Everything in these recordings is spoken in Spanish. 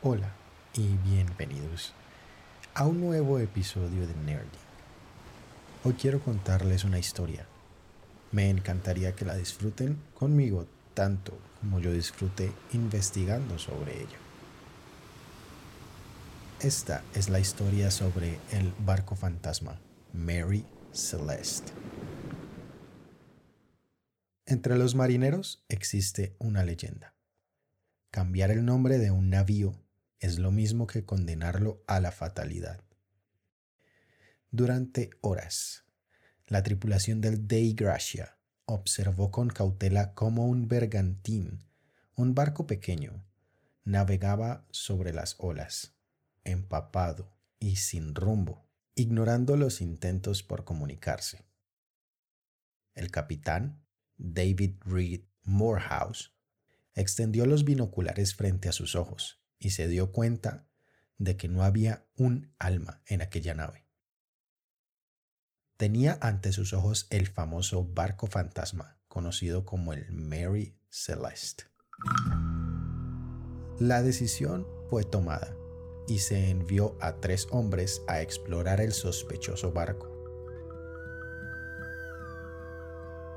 Hola y bienvenidos a un nuevo episodio de Nerding. Hoy quiero contarles una historia. Me encantaría que la disfruten conmigo tanto como yo disfruté investigando sobre ella. Esta es la historia sobre el barco fantasma Mary Celeste. Entre los marineros existe una leyenda. Cambiar el nombre de un navío es lo mismo que condenarlo a la fatalidad. Durante horas, la tripulación del Dei Gracia observó con cautela cómo un bergantín, un barco pequeño, navegaba sobre las olas, empapado y sin rumbo, ignorando los intentos por comunicarse. El capitán, David Reed Morehouse, extendió los binoculares frente a sus ojos y se dio cuenta de que no había un alma en aquella nave. Tenía ante sus ojos el famoso barco fantasma, conocido como el Mary Celeste. La decisión fue tomada y se envió a tres hombres a explorar el sospechoso barco.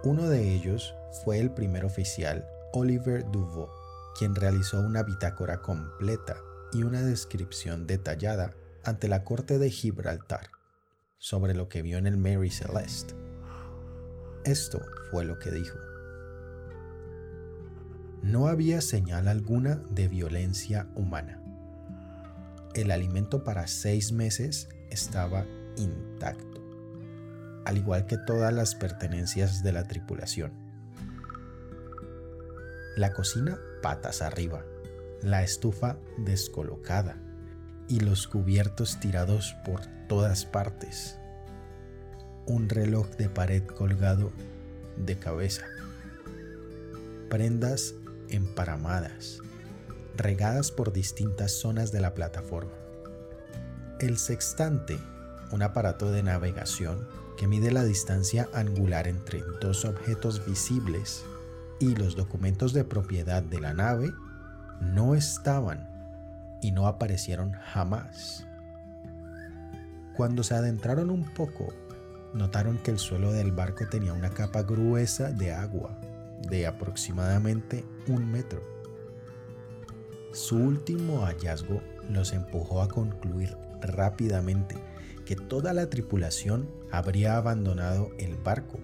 Uno de ellos fue el primer oficial Oliver Duvaux, quien realizó una bitácora completa y una descripción detallada ante la corte de Gibraltar sobre lo que vio en el Mary Celeste. Esto fue lo que dijo. No había señal alguna de violencia humana. El alimento para seis meses estaba intacto al igual que todas las pertenencias de la tripulación. La cocina patas arriba, la estufa descolocada y los cubiertos tirados por todas partes. Un reloj de pared colgado de cabeza. Prendas emparamadas, regadas por distintas zonas de la plataforma. El sextante, un aparato de navegación que mide la distancia angular entre dos objetos visibles y los documentos de propiedad de la nave no estaban y no aparecieron jamás. Cuando se adentraron un poco, notaron que el suelo del barco tenía una capa gruesa de agua de aproximadamente un metro. Su último hallazgo los empujó a concluir rápidamente que toda la tripulación habría abandonado el barco,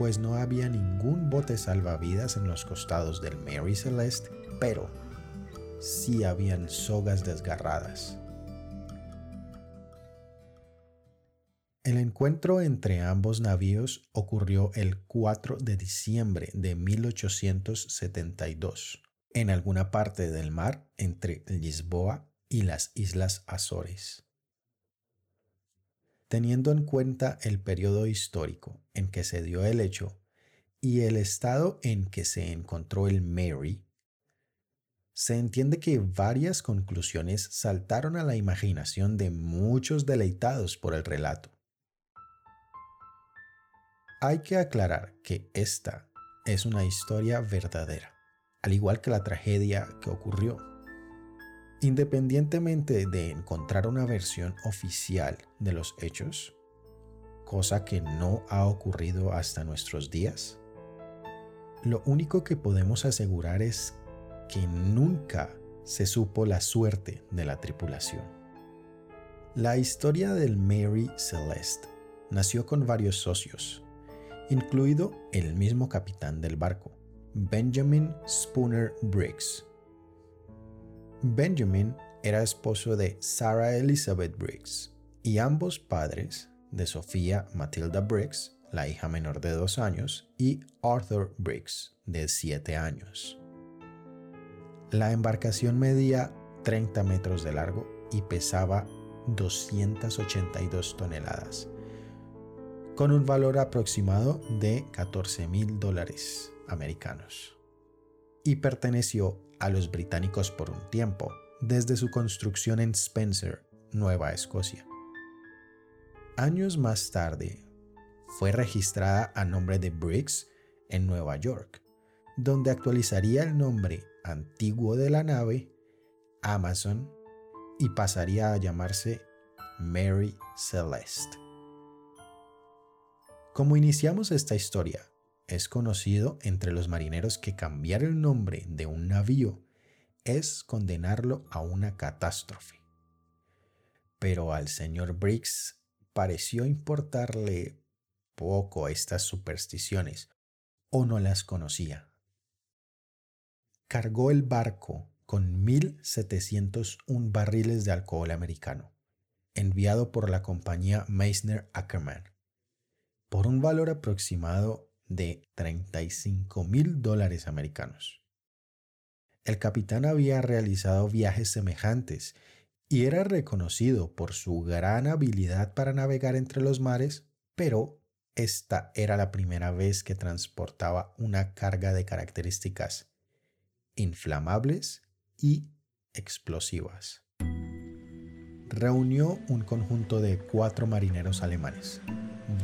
pues no había ningún bote salvavidas en los costados del Mary Celeste, pero sí habían sogas desgarradas. El encuentro entre ambos navíos ocurrió el 4 de diciembre de 1872, en alguna parte del mar entre Lisboa y las Islas Azores. Teniendo en cuenta el periodo histórico en que se dio el hecho y el estado en que se encontró el Mary, se entiende que varias conclusiones saltaron a la imaginación de muchos deleitados por el relato. Hay que aclarar que esta es una historia verdadera, al igual que la tragedia que ocurrió. Independientemente de encontrar una versión oficial de los hechos, cosa que no ha ocurrido hasta nuestros días, lo único que podemos asegurar es que nunca se supo la suerte de la tripulación. La historia del Mary Celeste nació con varios socios, incluido el mismo capitán del barco, Benjamin Spooner Briggs, Benjamin era esposo de Sarah Elizabeth Briggs y ambos padres de Sofía Matilda Briggs, la hija menor de dos años, y Arthur Briggs, de siete años. La embarcación medía 30 metros de largo y pesaba 282 toneladas, con un valor aproximado de 14 mil dólares americanos, y perteneció a los británicos por un tiempo, desde su construcción en Spencer, Nueva Escocia. Años más tarde, fue registrada a nombre de Briggs en Nueva York, donde actualizaría el nombre antiguo de la nave Amazon y pasaría a llamarse Mary Celeste. Como iniciamos esta historia, es conocido entre los marineros que cambiar el nombre de un navío es condenarlo a una catástrofe. Pero al señor Briggs pareció importarle poco estas supersticiones, o no las conocía. Cargó el barco con 1.701 barriles de alcohol americano, enviado por la compañía Meissner Ackerman, por un valor aproximado de 35 mil dólares americanos. El capitán había realizado viajes semejantes y era reconocido por su gran habilidad para navegar entre los mares, pero esta era la primera vez que transportaba una carga de características inflamables y explosivas. Reunió un conjunto de cuatro marineros alemanes,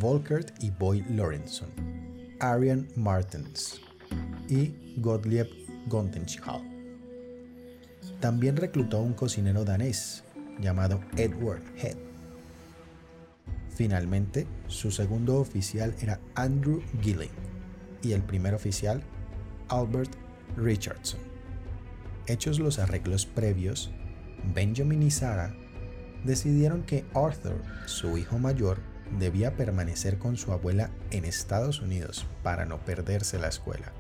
Volkert y Boy Lorenzen, Arian Martens y Gottlieb Gontenschall. También reclutó a un cocinero danés llamado Edward Head. Finalmente, su segundo oficial era Andrew Gilling y el primer oficial, Albert Richardson. Hechos los arreglos previos, Benjamin y Sarah decidieron que Arthur, su hijo mayor, debía permanecer con su abuela en Estados Unidos para no perderse la escuela.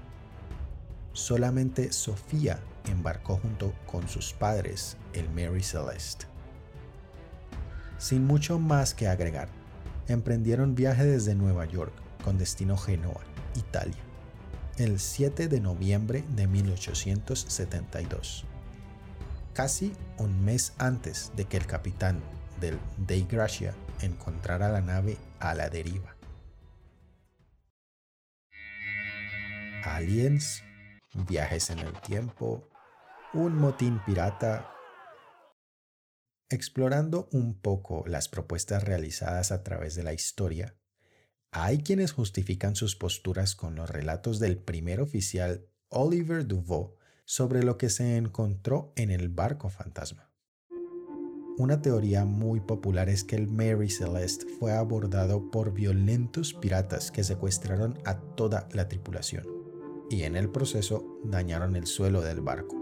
Solamente Sofía embarcó junto con sus padres el Mary Celeste. Sin mucho más que agregar, emprendieron viaje desde Nueva York con destino Genoa, Italia, el 7 de noviembre de 1872, casi un mes antes de que el capitán del Dei Gracia encontrara la nave a la deriva. Aliens, viajes en el tiempo, un motín pirata. Explorando un poco las propuestas realizadas a través de la historia, hay quienes justifican sus posturas con los relatos del primer oficial Oliver Duvaux sobre lo que se encontró en el barco fantasma. Una teoría muy popular es que el Mary Celeste fue abordado por violentos piratas que secuestraron a toda la tripulación y en el proceso dañaron el suelo del barco.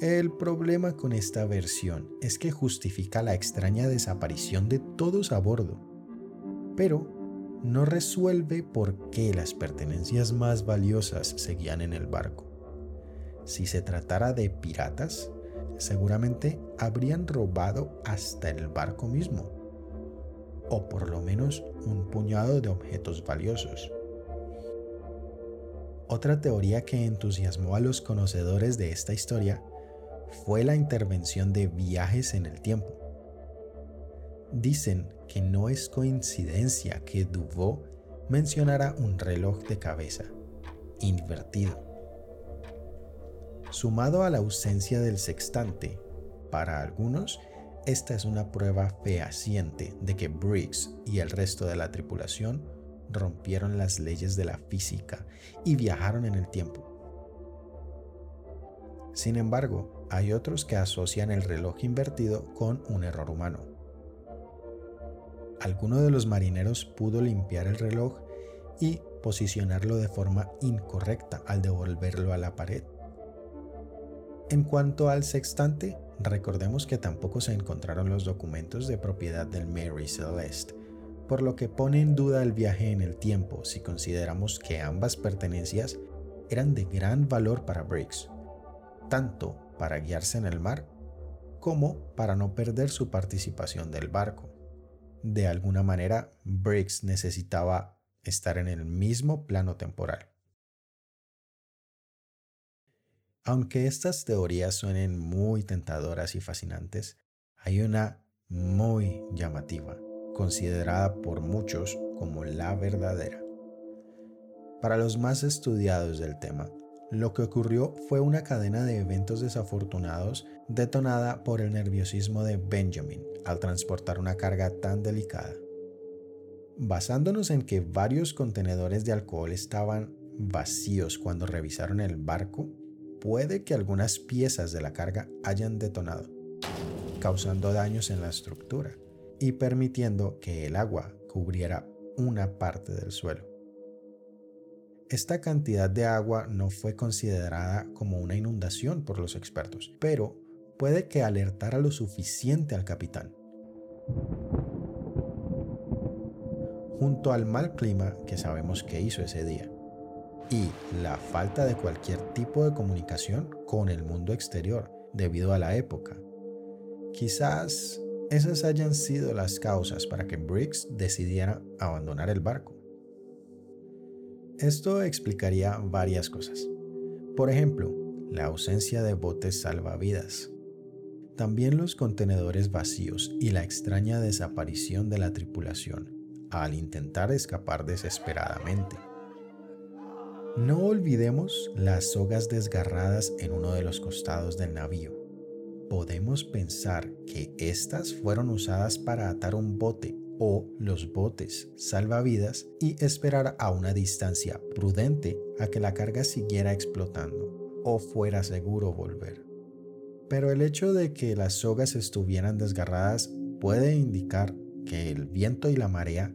El problema con esta versión es que justifica la extraña desaparición de todos a bordo, pero no resuelve por qué las pertenencias más valiosas seguían en el barco. Si se tratara de piratas, seguramente habrían robado hasta el barco mismo, o por lo menos un puñado de objetos valiosos. Otra teoría que entusiasmó a los conocedores de esta historia fue la intervención de viajes en el tiempo. Dicen que no es coincidencia que Duvaux mencionara un reloj de cabeza, invertido. Sumado a la ausencia del sextante, para algunos, esta es una prueba fehaciente de que Briggs y el resto de la tripulación rompieron las leyes de la física y viajaron en el tiempo. Sin embargo, hay otros que asocian el reloj invertido con un error humano. Alguno de los marineros pudo limpiar el reloj y posicionarlo de forma incorrecta al devolverlo a la pared. En cuanto al sextante, recordemos que tampoco se encontraron los documentos de propiedad del Mary Celeste, por lo que pone en duda el viaje en el tiempo si consideramos que ambas pertenencias eran de gran valor para Briggs, tanto para guiarse en el mar, como para no perder su participación del barco. De alguna manera, Briggs necesitaba estar en el mismo plano temporal. Aunque estas teorías suenen muy tentadoras y fascinantes, hay una muy llamativa, considerada por muchos como la verdadera. Para los más estudiados del tema, lo que ocurrió fue una cadena de eventos desafortunados detonada por el nerviosismo de Benjamin al transportar una carga tan delicada. Basándonos en que varios contenedores de alcohol estaban vacíos cuando revisaron el barco, puede que algunas piezas de la carga hayan detonado, causando daños en la estructura y permitiendo que el agua cubriera una parte del suelo. Esta cantidad de agua no fue considerada como una inundación por los expertos, pero puede que alertara lo suficiente al capitán. Junto al mal clima que sabemos que hizo ese día y la falta de cualquier tipo de comunicación con el mundo exterior debido a la época, quizás esas hayan sido las causas para que Briggs decidiera abandonar el barco. Esto explicaría varias cosas. Por ejemplo, la ausencia de botes salvavidas. También los contenedores vacíos y la extraña desaparición de la tripulación al intentar escapar desesperadamente. No olvidemos las sogas desgarradas en uno de los costados del navío. Podemos pensar que estas fueron usadas para atar un bote o los botes salvavidas y esperar a una distancia prudente a que la carga siguiera explotando o fuera seguro volver. Pero el hecho de que las sogas estuvieran desgarradas puede indicar que el viento y la marea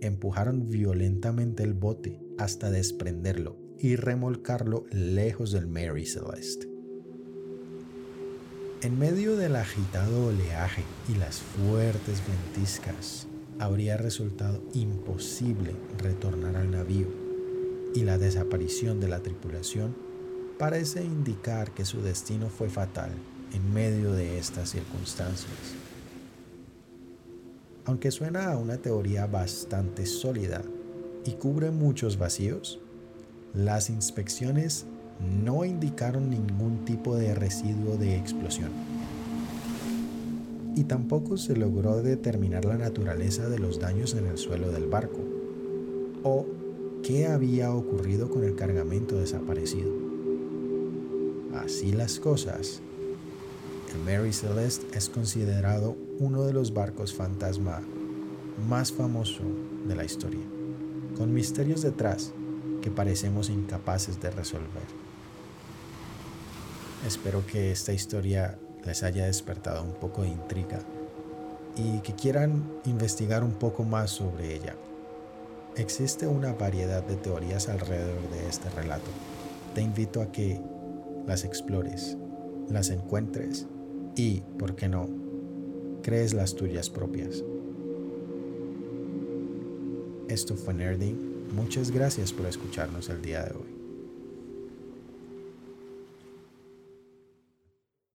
empujaron violentamente el bote hasta desprenderlo y remolcarlo lejos del Mary Celeste. En medio del agitado oleaje y las fuertes ventiscas, habría resultado imposible retornar al navío y la desaparición de la tripulación parece indicar que su destino fue fatal en medio de estas circunstancias. Aunque suena a una teoría bastante sólida y cubre muchos vacíos, las inspecciones no indicaron ningún tipo de residuo de explosión y tampoco se logró determinar la naturaleza de los daños en el suelo del barco o qué había ocurrido con el cargamento desaparecido. Así las cosas, el Mary Celeste es considerado uno de los barcos fantasma más famoso de la historia, con misterios detrás que parecemos incapaces de resolver. Espero que esta historia les haya despertado un poco de intriga y que quieran investigar un poco más sobre ella. Existe una variedad de teorías alrededor de este relato. Te invito a que las explores, las encuentres y, ¿por qué no?, crees las tuyas propias. Esto fue Nerding. Muchas gracias por escucharnos el día de hoy.